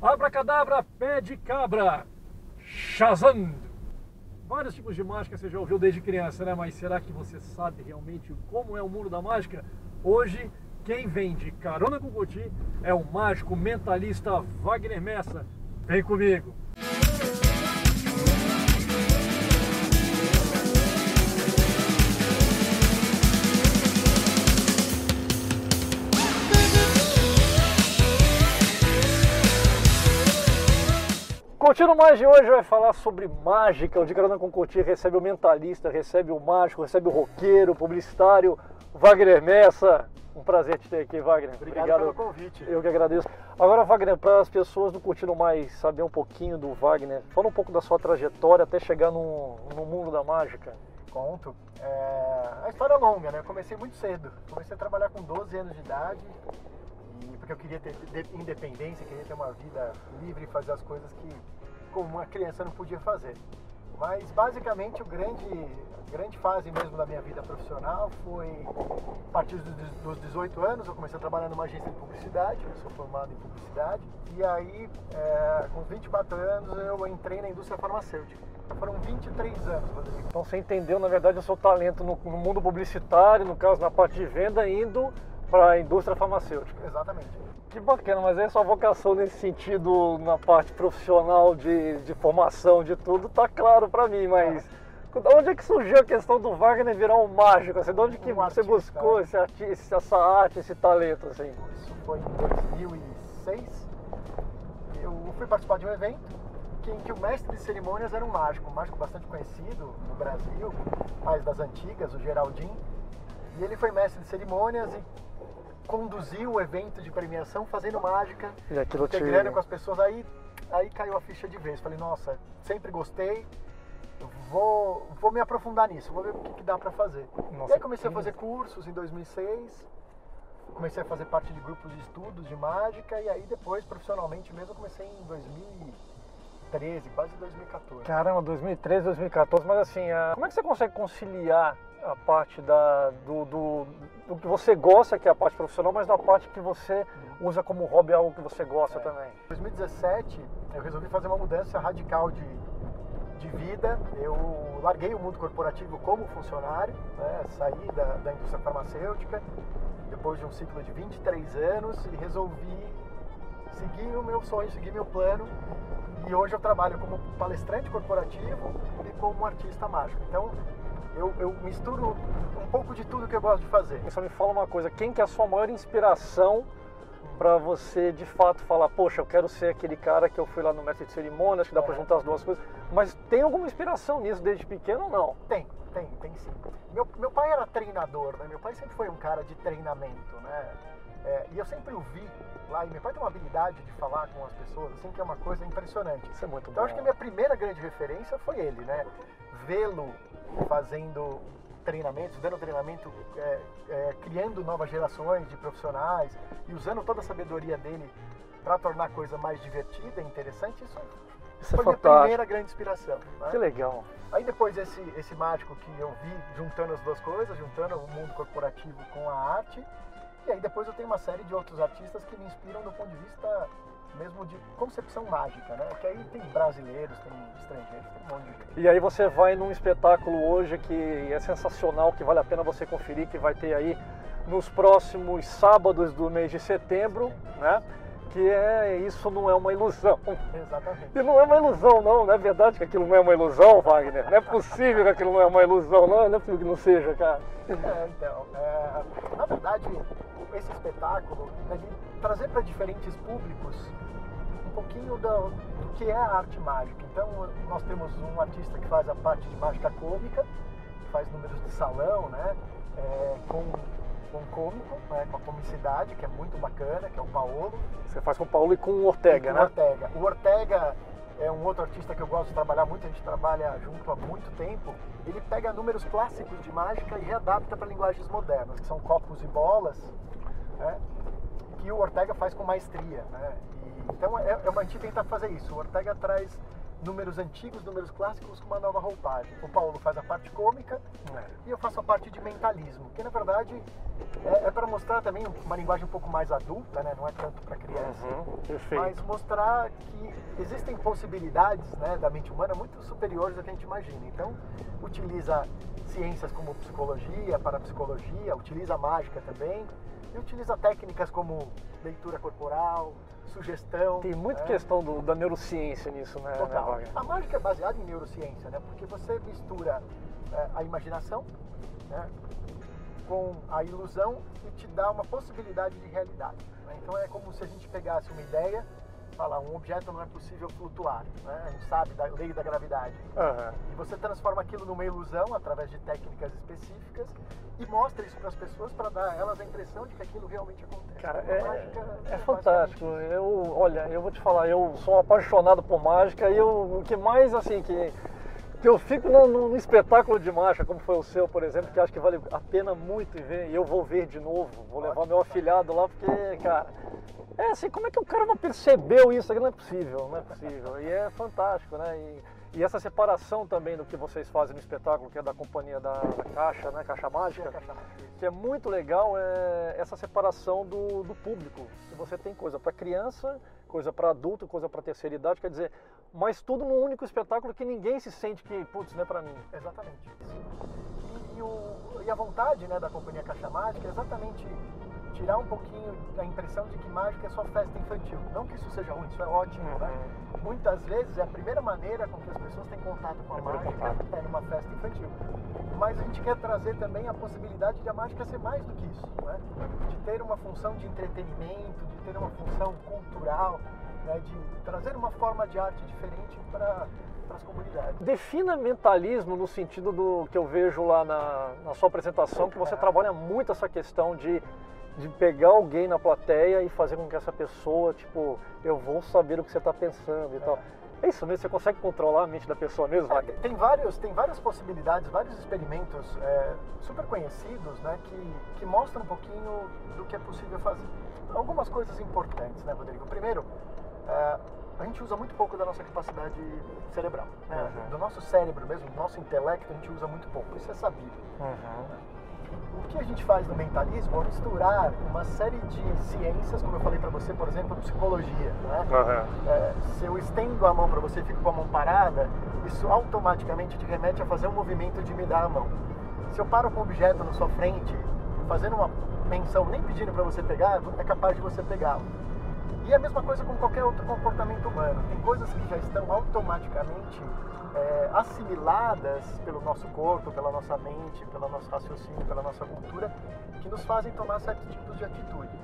Abracadabra, pé de cabra, Shazam. Vários tipos de mágica você já ouviu desde criança, né? Mas será que você sabe realmente como é o mundo da mágica? Hoje, quem vem de carona com o Goti é o mágico mentalista Wagner Messa. Vem comigo! Contínuo Mais de hoje vai falar sobre mágica. O de Carona com Coutinho recebe o mentalista, recebe o mágico, recebe o roqueiro, o publicitário, Wagner Messa. Um prazer te ter aqui, Wagner. Obrigado, Obrigado pelo convite. Eu que agradeço. Agora, Wagner, para as pessoas do Curtindo Mais saber um pouquinho do Wagner, fala um pouco da sua trajetória até chegar no, no mundo da mágica. Conto. É... A história é longa, né? Eu comecei muito cedo. Comecei a trabalhar com 12 anos de idade porque eu queria ter independência, queria ter uma vida livre e fazer as coisas que como uma criança não podia fazer. Mas basicamente o grande, grande fase mesmo da minha vida profissional foi a partir dos 18 anos, eu comecei a trabalhar numa agência de publicidade, eu sou formado em publicidade, e aí é, com 24 anos eu entrei na indústria farmacêutica. Foram 23 anos, Rodrigo. Então você entendeu, na verdade, o seu talento no, no mundo publicitário, no caso na parte de venda, indo para a indústria farmacêutica. Exatamente. Que bacana, mas aí sua vocação nesse sentido, na parte profissional de, de formação, de tudo, tá claro para mim, mas é. onde é que surgiu a questão do Wagner virar um mágico? Assim, de onde que um você artista, buscou esse artista, essa arte, esse talento? Assim? Isso foi em 2006. Eu fui participar de um evento em que o mestre de cerimônias era um mágico, um mágico bastante conhecido no Brasil, mais das antigas, o Geraldinho. E ele foi mestre de cerimônias e conduziu o evento de premiação fazendo mágica, integrando te... com as pessoas. Aí, aí caiu a ficha de vez. Falei, nossa, sempre gostei, vou, vou me aprofundar nisso, vou ver o que, que dá para fazer. Nossa, e aí comecei a fazer cursos em 2006, comecei a fazer parte de grupos de estudos de mágica e aí depois, profissionalmente mesmo, comecei em 2013, quase 2014. Caramba, 2013, 2014, mas assim, como é que você consegue conciliar a parte da, do, do, do, que você gosta, que é a parte profissional, mas da parte que você usa como hobby, algo que você gosta é. também. Em 2017, eu resolvi fazer uma mudança radical de, de vida. Eu larguei o mundo corporativo como funcionário, né? saí da, da indústria farmacêutica depois de um ciclo de 23 anos e resolvi seguir o meu sonho, seguir meu plano. E hoje eu trabalho como palestrante corporativo e como artista mágico. Então, eu, eu misturo um pouco de tudo que eu gosto de fazer. Só me fala uma coisa, quem que é a sua maior inspiração para você de fato falar, poxa, eu quero ser aquele cara que eu fui lá no mestre de cerimônias, que dá é. para juntar as duas coisas. Mas tem alguma inspiração nisso desde pequeno ou não? Tem, tem, tem sim. Meu, meu pai era treinador, né? Meu pai sempre foi um cara de treinamento, né? É, e eu sempre o vi lá, e meu pai tem uma habilidade de falar com as pessoas, assim, que é uma coisa impressionante. Isso é muito então bom. acho que a minha primeira grande referência foi ele, né? Vê-lo fazendo treinamentos, dando treinamento, é, é, criando novas gerações de profissionais e usando toda a sabedoria dele para tornar a coisa mais divertida e interessante, isso, isso é foi é minha primeira grande inspiração. Né? Que legal. Aí depois esse, esse mágico que eu vi juntando as duas coisas, juntando o mundo corporativo com a arte, e aí depois eu tenho uma série de outros artistas que me inspiram do ponto de vista mesmo de concepção mágica, né? Que aí tem brasileiros, tem estrangeiros, tem um monte de gente. E aí você vai num espetáculo hoje que é sensacional, que vale a pena você conferir, que vai ter aí nos próximos sábados do mês de setembro, né? que é isso não é uma ilusão. Exatamente. E não é uma ilusão, não. Não é verdade que aquilo não é uma ilusão, Wagner. Não é possível que aquilo não é uma ilusão, não. Não é possível que não seja, cara. É, então. É, na verdade, esse espetáculo, né, de trazer para diferentes públicos um pouquinho do, do, que é a arte mágica. Então, nós temos um artista que faz a parte de mágica cômica, que faz números de salão, né? É, com um cômico, né, com a comicidade, que é muito bacana, que é o Paulo. Você faz com o Paulo e com o Ortega, com né? O Ortega. O Ortega é um outro artista que eu gosto de trabalhar muito, a gente trabalha junto há muito tempo. Ele pega números clássicos de mágica e readapta para linguagens modernas, que são copos e bolas, né? que o Ortega faz com maestria. Né? E, então é, é, a gente tenta fazer isso. O Ortega traz números antigos, números clássicos com uma nova roupagem. O Paulo faz a parte cômica É. e eu faço a parte de mentalismo, que na verdade é, é para mostrar também uma linguagem um pouco mais adulta, né? não é tanto para criança. Uhum. Mas mostrar que existem possibilidades né, da mente humana muito superiores ao que a gente imagina. Então, utiliza ciências como psicologia, parapsicologia, utiliza mágica também, e utiliza técnicas como leitura corporal, sugestão. Tem muita né? questão do- da neurociência nisso, né, né Total. Wagner? A mágica é baseada em neurociência, né? Porque você mistura é, a imaginação né, com a ilusão e te dá uma possibilidade de realidade. né? Então é como se a gente pegasse uma ideia, falar um objeto não é possível flutuar, né? A gente sabe da lei da gravidade. Aham. E você transforma aquilo numa ilusão através de técnicas específicas e mostra isso para as pessoas para dar a elas a impressão de que aquilo realmente acontece. Cara, Então, é, mágica é basicamente fantástico. Eu, olha, eu vou te falar, eu sou um apaixonado por mágica e eu, o que mais assim que que eu fico no espetáculo de mágica, como foi o seu, por exemplo, que acho que vale a pena muito ver, e eu vou ver de novo, vou levar meu afilhado lá, porque, cara, é assim, como é que o cara não percebeu isso? Não é possível, não é possível. E é fantástico, né? E, e essa separação também do que vocês fazem no espetáculo, que é da companhia da, da Caixa, né? Caixa Mágica que é muito legal é essa separação do, do público. Que você tem coisa para criança, coisa para adulto, coisa para terceira idade, quer dizer, mas tudo num único espetáculo que ninguém se sente que, putz, não é para mim. Exatamente. E, e o- e a vontade né, da Companhia Caixa Mágica é exatamente tirar um pouquinho da impressão de que mágica é só festa infantil. Não que isso seja ruim, isso é ótimo, né? Muitas vezes é a primeira maneira com que as pessoas têm contato com a Primeiro mágica contato. é numa festa infantil. Mas a gente quer trazer também a possibilidade de a mágica ser mais do que isso, né? De ter uma função de entretenimento, de ter uma função cultural, né? de trazer uma forma de arte diferente para as comunidades. Defina mentalismo no sentido do que eu vejo lá na, na sua apresentação, que você trabalha muito essa questão de, de pegar alguém na plateia e fazer com que essa pessoa, tipo, eu vou saber o que você está pensando e tal. É isso mesmo? Você consegue controlar a mente da pessoa mesmo, É, tem, vários, tem várias possibilidades, vários experimentos é, super conhecidos né, que, que mostram um pouquinho do que é possível fazer. Algumas coisas importantes, né, Rodrigo? Primeiro, é, a gente usa muito pouco da nossa capacidade cerebral. Né? Uhum. Do nosso cérebro mesmo, do nosso intelecto, a gente usa muito pouco. Isso é sabido. O que a gente faz no mentalismo é misturar uma série de ciências, como eu falei para você, por exemplo, psicologia. Né? É, se eu estendo a mão para você e fico com a mão parada, isso automaticamente te remete a fazer um movimento de me dar a mão. Se eu paro com um objeto na sua frente, fazendo uma menção, nem pedindo para você pegar, é capaz de você pegá-lo. E a mesma coisa com qualquer outro comportamento humano. Tem coisas que já estão automaticamente é, assimiladas pelo nosso corpo, pela nossa mente, pelo nosso raciocínio, pela nossa cultura, que nos fazem tomar certos tipos de atitude.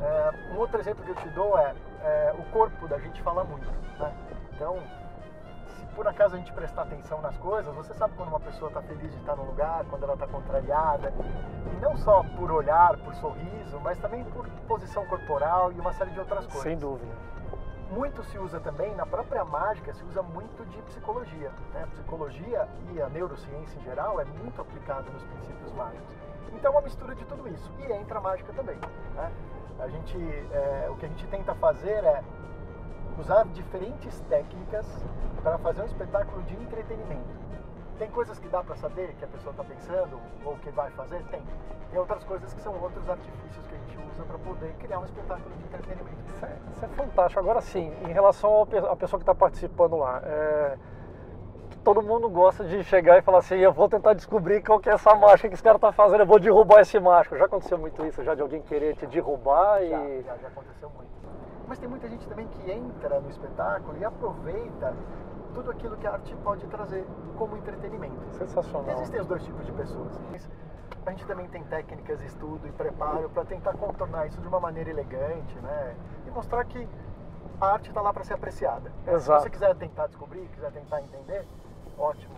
É, um outro exemplo que eu te dou é, é, o corpo da gente fala muito. Né? Então, por acaso a gente prestar atenção nas coisas, você sabe quando uma pessoa está feliz de estar no lugar, quando ela está contrariada. E não só por olhar, por sorriso, mas também por posição corporal e uma série de outras coisas. Sem dúvida. Muito se usa também, na própria mágica, se usa muito de psicologia. Né? A psicologia e a neurociência em geral é muito aplicada nos princípios mágicos. Então, é uma mistura de tudo isso. E entra a mágica também. Né? A gente, é, o que a gente tenta fazer é usar diferentes técnicas para fazer um espetáculo de entretenimento. Tem coisas que dá para saber que a pessoa está pensando ou que vai fazer? Tem. Tem outras coisas que são outros artifícios que a gente usa para poder criar um espetáculo de entretenimento. Isso é, isso é fantástico. Agora sim, em relação à pessoa que está participando lá, é, todo mundo gosta de chegar e falar assim, eu vou tentar descobrir qual que é essa mágica que esse cara está fazendo, eu vou derrubar esse mágico. Já aconteceu muito isso, já de alguém querer te derrubar Já, e... já, já aconteceu muito. Mas tem muita gente também que entra no espetáculo e aproveita tudo aquilo que a arte pode trazer como entretenimento. Sensacional. Existem os dois tipos de pessoas. A gente também tem técnicas, estudo e preparo para tentar contornar isso de uma maneira elegante, né? E mostrar que a arte está lá para ser apreciada. Exato. Se você quiser tentar descobrir, quiser tentar entender, ótimo.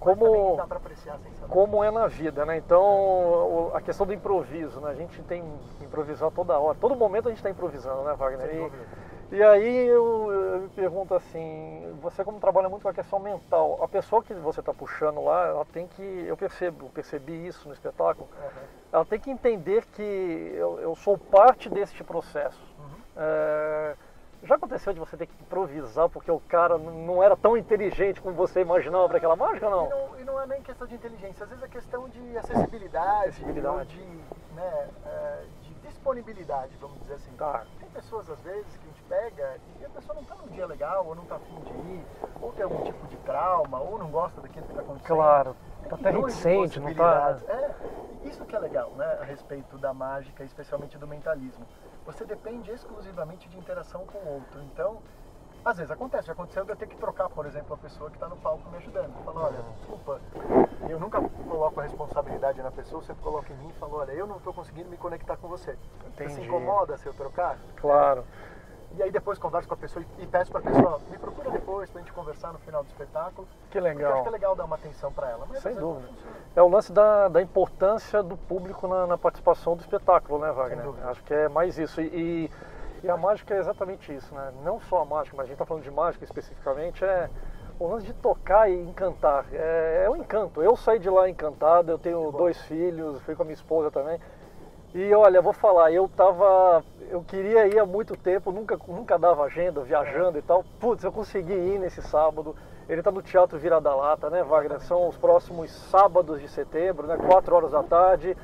Como- apreciar como é na vida, né? Então, a questão do improviso, né? A gente tem que improvisar toda hora. Todo momento a gente está improvisando, né, Wagner? E-. E aí eu, eu me pergunto assim, você como trabalha muito com a questão mental, a pessoa que você está puxando lá, ela tem que, eu percebo, percebi isso no espetáculo, Uhum. ela tem que entender que eu, eu sou parte deste processo. Uhum. É, já aconteceu de você ter que improvisar porque o cara não era tão inteligente como você imaginava para aquela mágica, não? E, não? e não é nem questão de inteligência, às vezes é questão de acessibilidade, acessibilidade. de, né, é, de disponibilidade, vamos dizer assim. Tá. Tem pessoas, às vezes, que a gente pega e a pessoa não está num dia legal, ou não está afim de ir, ou tem algum tipo de trauma, ou não gosta daquilo que está acontecendo. Claro, está até reticente, não está... É, isso que é legal, né, a respeito da mágica, especialmente do mentalismo você depende exclusivamente de interação com o outro. Então, às vezes acontece, já aconteceu de eu ter que trocar, por exemplo, a pessoa que está no palco me ajudando. Fala, olha, desculpa, eu nunca coloco a responsabilidade na pessoa, sempre coloco em mim e falo, olha, eu não estou conseguindo me conectar com você. Entendi. Você se incomoda se eu trocar? Claro. E aí depois converso com a pessoa e peço para a pessoa, me procura depois para a gente conversar no final do espetáculo. Que legal. acho que é legal dar uma atenção para ela. Mas Sem dúvida. É o lance da, da importância do público na, na, participação do espetáculo, né, Wagner? Acho que é mais isso. E, e, a mágica é exatamente isso, né? Não só a mágica, mas a gente está falando de mágica especificamente, é o lance de tocar e encantar. É, é um encanto. Eu saí de lá encantado, eu tenho dois filhos, fui com a minha esposa também. E olha, vou falar, eu tava. Eu queria ir há muito tempo, nunca, nunca dava agenda, viajando e tal. Putz, eu consegui ir nesse sábado. Ele está no Teatro Vira da Lata, né, Wagner? São os próximos sábados de setembro, né? 4 horas da tarde.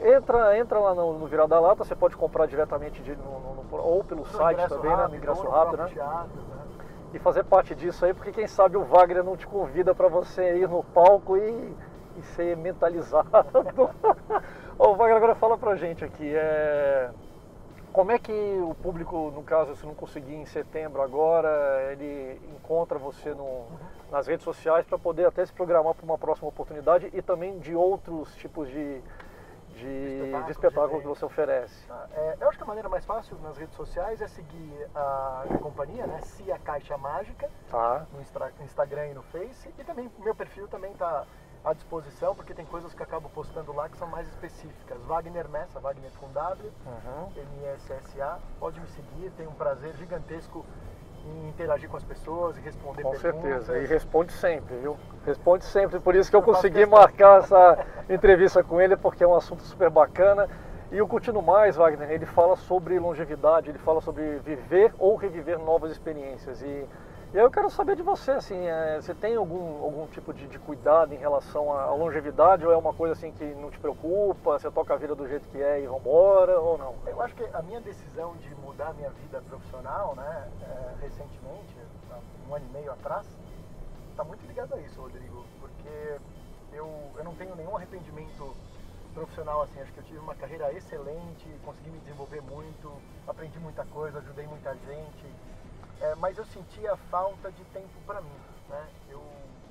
Entra, entra lá no, no Vira da Lata, você pode comprar diretamente de, no, no, ou pelo site também, rápido, né? No ingresso rápido, né? Teatro, né? E fazer parte disso aí, porque quem sabe o Wagner não te convida para você ir no palco e, e ser mentalizado. Ô, Wagner, agora fala pra gente aqui, é... como é que o público, no caso, se não conseguir em setembro agora, ele encontra você no, nas redes sociais para poder até se programar para uma próxima oportunidade e também de outros tipos de, de, espetáculo, de espetáculo que você oferece? Ah, é, eu acho que a maneira mais fácil nas redes sociais é seguir a minha companhia, né? Cia Caixa Mágica, tá. no Instagram e no Face, e também o meu perfil também está à disposição, porque tem coisas que acabo postando lá que são mais específicas. Wagner Messa, Wagner com W, uhum. M-S-S-A, pode me seguir, tenho um prazer gigantesco em interagir com as pessoas e responder com perguntas. Com certeza, e responde sempre, viu? Responde sempre, por isso que eu, eu consegui marcar essa entrevista com ele, porque é um assunto super bacana. E o Curtindo Mais, Wagner, ele fala sobre longevidade, ele fala sobre viver ou reviver novas experiências. E e aí eu quero saber de você, assim, é, você tem algum, algum tipo de, de, cuidado em relação à longevidade ou é uma coisa assim que não te preocupa, você toca a vida do jeito que é e vambora ou não? Eu acho que a minha decisão de mudar a minha vida profissional, né, é, recentemente, um ano e meio atrás, está muito ligado a isso, Rodrigo, porque eu, eu não tenho nenhum arrependimento profissional assim, acho que eu tive uma carreira excelente, consegui me desenvolver muito, aprendi muita coisa, ajudei muita gente, é, mas eu sentia falta de tempo para mim. Né? Eu,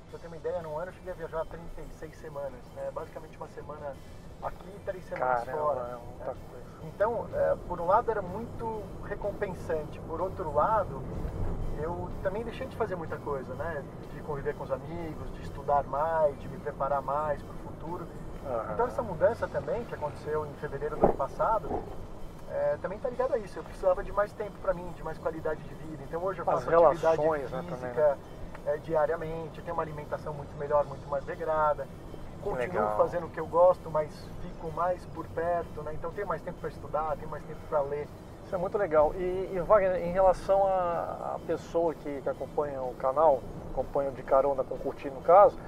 pra eu ter uma ideia, num ano eu cheguei a viajar 36 semanas, né? basicamente uma semana aqui e três semanas Caramba, fora. É muita né? coisa. Então, é, por um lado era muito recompensante, por outro lado, eu também deixei de fazer muita coisa, né? De conviver com os amigos, de estudar mais, de me preparar mais para o futuro. Uhum. Então essa mudança também, que aconteceu em fevereiro do ano passado, é, também está ligado a isso. Eu precisava de mais tempo para mim, de mais qualidade de vida. Então hoje eu faço As atividade relações, física né, né? é, diariamente, tenho uma alimentação muito melhor, muito mais regrada. Continuo Legal. fazendo o que eu gosto, mas fico mais por perto, né? Então tenho mais tempo para estudar, tenho mais tempo para ler. Isso é muito legal. E, e Wagner, em relação à pessoa que, que acompanha o canal, acompanha de carona com curtir no caso,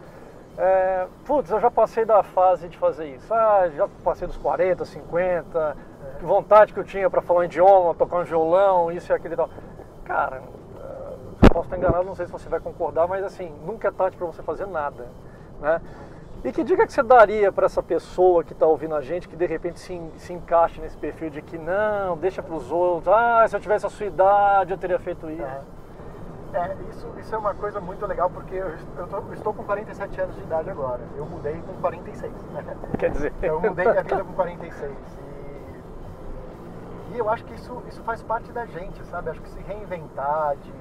é, putz, eu já passei da fase de fazer isso. Ah, já passei dos 40, 50, que vontade que eu tinha para falar um idioma, tocar um violão, isso e aquilo e tal. Cara, eu posso estar enganado, não sei se você vai concordar, mas assim, nunca é tarde para você fazer nada, né? E que dica que você daria para essa pessoa que está ouvindo a gente, que de repente se, se encaixe nesse perfil de que não, deixa para os outros, ah, se eu tivesse a sua idade eu teria feito isso. É. É, isso, isso é uma coisa muito legal porque eu, eu, tô, eu, estou com 47 anos de idade agora. Eu mudei com 46. Né? Quer dizer. Eu mudei minha vida com 46. E, eu acho que isso, isso faz parte da gente, sabe? Acho que se reinventar, de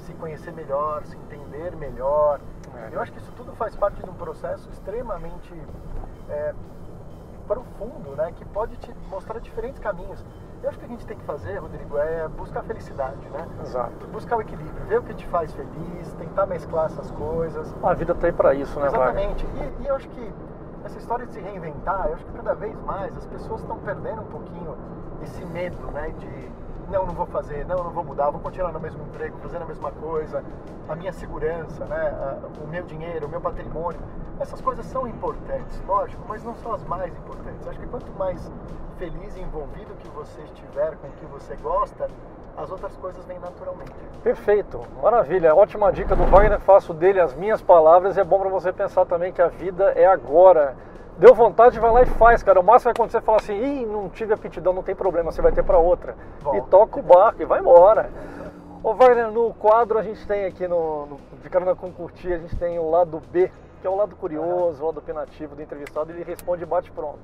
se conhecer melhor, se entender melhor. É. Eu acho que isso tudo faz parte de um processo extremamente é, profundo, né? Que pode te mostrar diferentes caminhos. Eu acho que a gente tem que fazer, Rodrigo, é buscar a felicidade, né? Exato. Buscar o equilíbrio, ver o que te faz feliz, tentar mesclar essas coisas. A vida tem para isso, né, Exatamente. E, e, eu acho que essa história de se reinventar, eu acho que cada vez mais as pessoas estão perdendo um pouquinho esse medo, né, de não, não vou fazer, não, não vou mudar, vou continuar no mesmo emprego, fazendo a mesma coisa, a minha segurança, né, o meu dinheiro, o meu patrimônio, essas coisas são importantes, lógico, mas não são as mais importantes. Acho que quanto mais feliz e envolvido que você estiver com o que você gosta, as outras coisas vêm naturalmente. Perfeito, maravilha. Ótima dica do Wagner, faço dele as minhas palavras e é bom para você pensar também que a vida é agora. Deu vontade, vai lá e faz, cara. O máximo vai acontecer é falar assim, ih, não tive aptidão, não tem problema, você vai ter para outra. Volta. E toca o barco e vai embora. Ô Wagner, no quadro a gente tem aqui no, no de Carona com Curtir, a gente tem o lado B, que é o lado curioso, o lado opinativo do entrevistado, ele responde bate pronto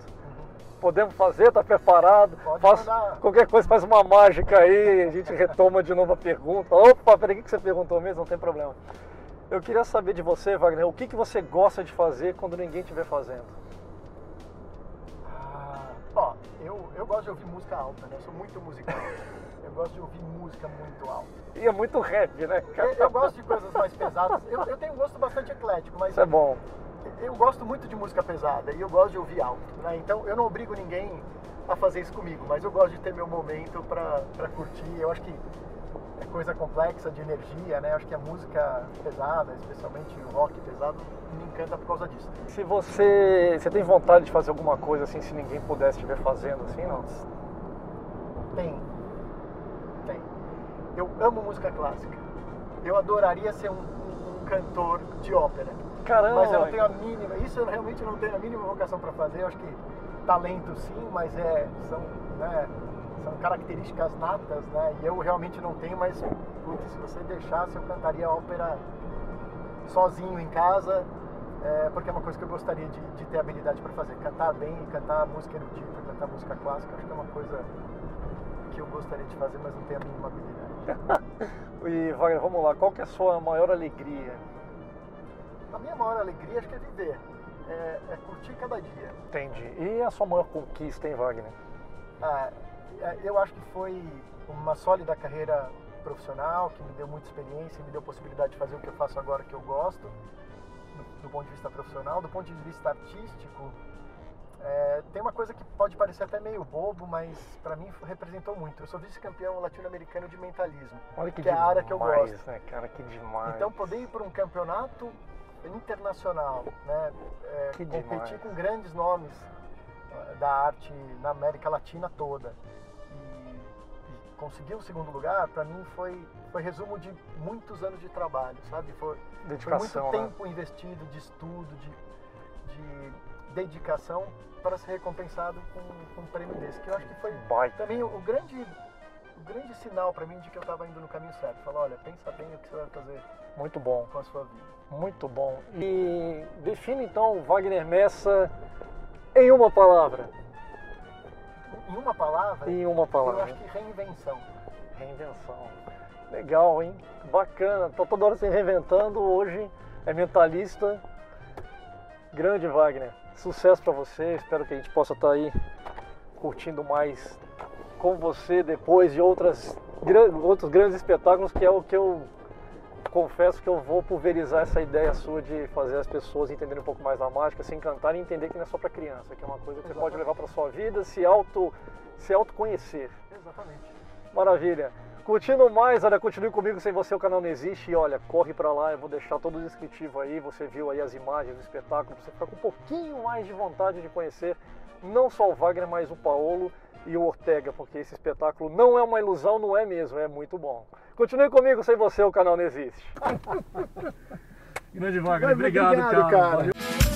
podemos fazer, está preparado. Faz, qualquer coisa, faz uma mágica aí, a gente retoma de novo a pergunta. Opa, peraí, o que você perguntou mesmo? Não tem problema. Eu queria saber de você, Wagner, o que, que você gosta de fazer quando ninguém estiver fazendo? Ó, eu, eu gosto de ouvir música alta, né? Eu sou muito musical. eu gosto de ouvir música muito alta. E é muito rap, né? Eu, eu gosto de coisas mais pesadas. Eu, eu tenho um gosto bastante eclético, mas. Isso é bom eu gosto muito de música pesada e eu gosto de ouvir alto, né? Então eu não obrigo ninguém a fazer isso comigo, mas eu gosto de ter meu momento para curtir. Eu acho que é coisa complexa de energia, né? Eu acho que a música pesada, especialmente o rock pesado, me encanta por causa disso. Se você, você tem vontade de fazer alguma coisa assim, se ninguém pudesse estiver fazendo assim, não? Tem. Tem. Eu amo música clássica. Eu adoraria ser um, um, um cantor de ópera Caramba! Mas eu não tenho a mínima, isso eu realmente não tenho a mínima vocação para fazer. Eu acho que talento sim, mas é, são, né, são características natas, né? E eu realmente não tenho, mas putz, se você deixasse, eu cantaria ópera sozinho em casa, é, porque é uma coisa que eu gostaria de, de ter habilidade para fazer. Cantar bem cantar música erudita, cantar música clássica, acho que é uma coisa que eu gostaria de fazer, mas não tenho a mínima habilidade. e Wagner, vamos lá, qual que é a sua maior alegria? a minha maior alegria acho que é viver, é, é curtir cada dia. Entendi. E a sua maior conquista, hein, Wagner? Ah, é, eu acho que foi uma sólida carreira profissional que me deu muita experiência, me deu possibilidade de fazer o que eu faço agora que eu gosto, do, ponto de vista profissional, do ponto de vista artístico. É, tem uma coisa que pode parecer até meio bobo, mas para mim representou muito. Eu sou vice-campeão latino-americano de mentalismo, Olha que, que demais, é a área que eu gosto. Né, cara, que demais. Então poder ir para um campeonato internacional, né? É, competir demais. com grandes nomes uh, da arte na América Latina toda e, e conseguir o segundo lugar, para mim foi foi resumo de muitos anos de trabalho, sabe? Foi, foi muito né? tempo investido de estudo, de, de dedicação para ser recompensado com, com um prêmio desse, que eu acho que foi Baita. também o, o grande o grande sinal para mim de que eu estava indo no caminho certo. Falar, olha, pensa bem o que você vai fazer. Muito bom. Com a sua vida. Muito bom. E define então Wagner Messa em uma palavra. Em uma palavra? Em uma palavra. Eu acho que reinvenção. Reinvenção. Legal, hein? Bacana. Tô toda hora se reinventando. Hoje é mentalista. Grande Wagner. Sucesso para você. Espero que a gente possa estar tá aí curtindo mais com você depois de outras, outros grandes espetáculos, que é o que eu confesso que eu vou pulverizar essa ideia sua de fazer as pessoas entenderem um pouco mais da mágica, se encantarem e entender que não é só para criança, que é uma coisa que Exatamente. você pode levar para sua vida, se auto se autoconhecer. Exatamente. Maravilha. Curtindo mais, olha, continue comigo, sem você o canal não existe. E olha, corre para lá, eu vou deixar todo o descritivo aí. Você viu aí as imagens do espetáculo, você ficar com um pouquinho mais de vontade de conhecer não só o Wagner, mas o Paolo e o Ortega, porque esse espetáculo não é uma ilusão, não é mesmo, é muito bom. Continue comigo, sem você o canal não existe. Grande Wagner, obrigado, obrigado cara. cara.